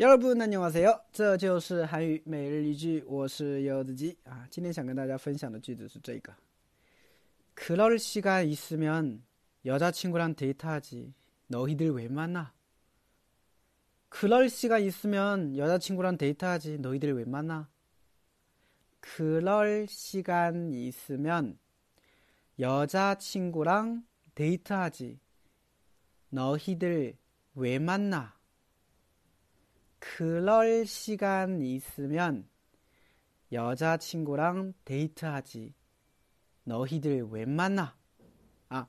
여러분 안녕하세요. 这就是韩语每日一句我是柚子鸡啊今天想跟大家分享的句子是这个 그럴 시간 있으면 여자친구랑 데이트하지 너희들 왜 만나? 그럴 시간 있으면 여자친구랑 데이트하지 너희들 왜 만나? 그럴 시간 있으면 여자친구랑 데이트하지 너희들 왜 만나? 그럴 시간 있으면 여자친구랑 데이트하지. 너희들 왜 만나? 啊，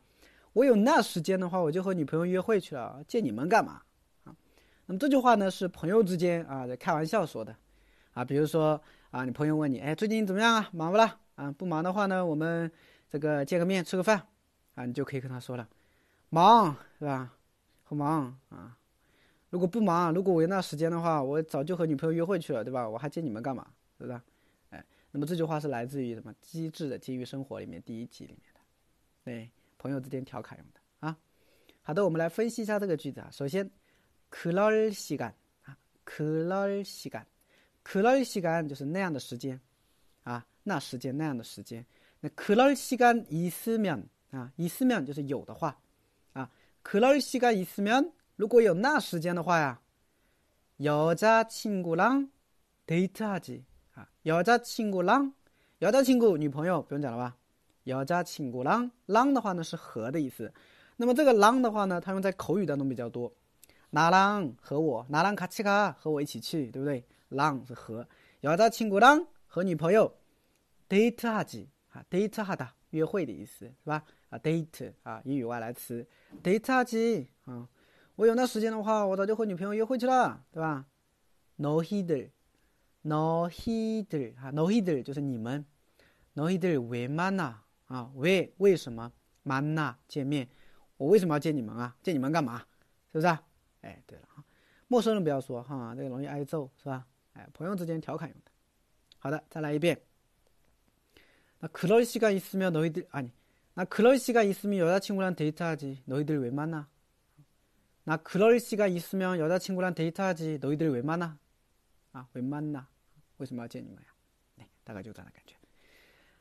我有那时间的话，我就和女朋友约会去了。见你们干嘛？啊，不是这句话呢，是朋友之间啊，在开玩笑说的啊。比如说啊，你朋友问你，哎，最近怎么样啊？忙不啦？啊，不忙的话呢，我们这个见个面吃个饭啊，你就可以跟他说了，忙，是吧？和忙。 如果不忙，如果我有那时间的话，我早就和女朋友约会去了，对吧？我还见你们干嘛？是不是？哎，对了，末生人不要说哈，这个龙易挨揍是吧？是不是？哎，那么这句话是来自于什么？机智的监狱生活里面第一集里面的，对，朋友之间调侃用的啊。好的，我们来分析一下这个句子啊。首先，그럴시간啊，그럴시간그럴시간就是那样的时间啊，那时间那样的时间。那그럴시간있으면啊，있으면就是有的话啊，그럴시간있으면 如果有那时间的话呀，여자친구랑데이트하지啊，여자친구 랑， 여자친구女朋友不用讲了吧？여자친구 랑， 랑的话呢是和的意思。那么这个랑的话呢，它用在口语当中比较多。나랑和我，나랑같이 가， 和我一起去，对不对？랑是和。여자친구 랑， 和女朋友데이트하 지， 啊，데이트하다约会的意思是吧？啊，date 啊，英语外来词，date 하지啊。 我有那时间的话，我早就和女朋友约会去了，对吧？No heeder，no heeder，哈，no heeder 就是你们，no heeder 왜 만 나？ 啊，为为什么만 나？ 见面，我为什么要见你们啊？见你们干嘛？是不是？哎，对了哈，陌生人不要说哈，这个容易挨揍，是吧？哎，朋友之间调侃用的。好的，再来一遍。那그럴시간있으면너희들아니나그럴시간있으면여자친구랑데이트하지너희들왜만 나？ 那그럴시간있으면여자친구랑데이트하지너희들왜만 나？ 啊，왜만 나？ 为什么要见你们呀？哎，大概就这样的感觉。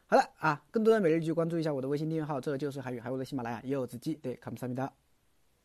好了啊，更多的每日句关注一下我的微信订阅号，这就是韩语，还有我的喜马拉雅也有自己对，감사합니다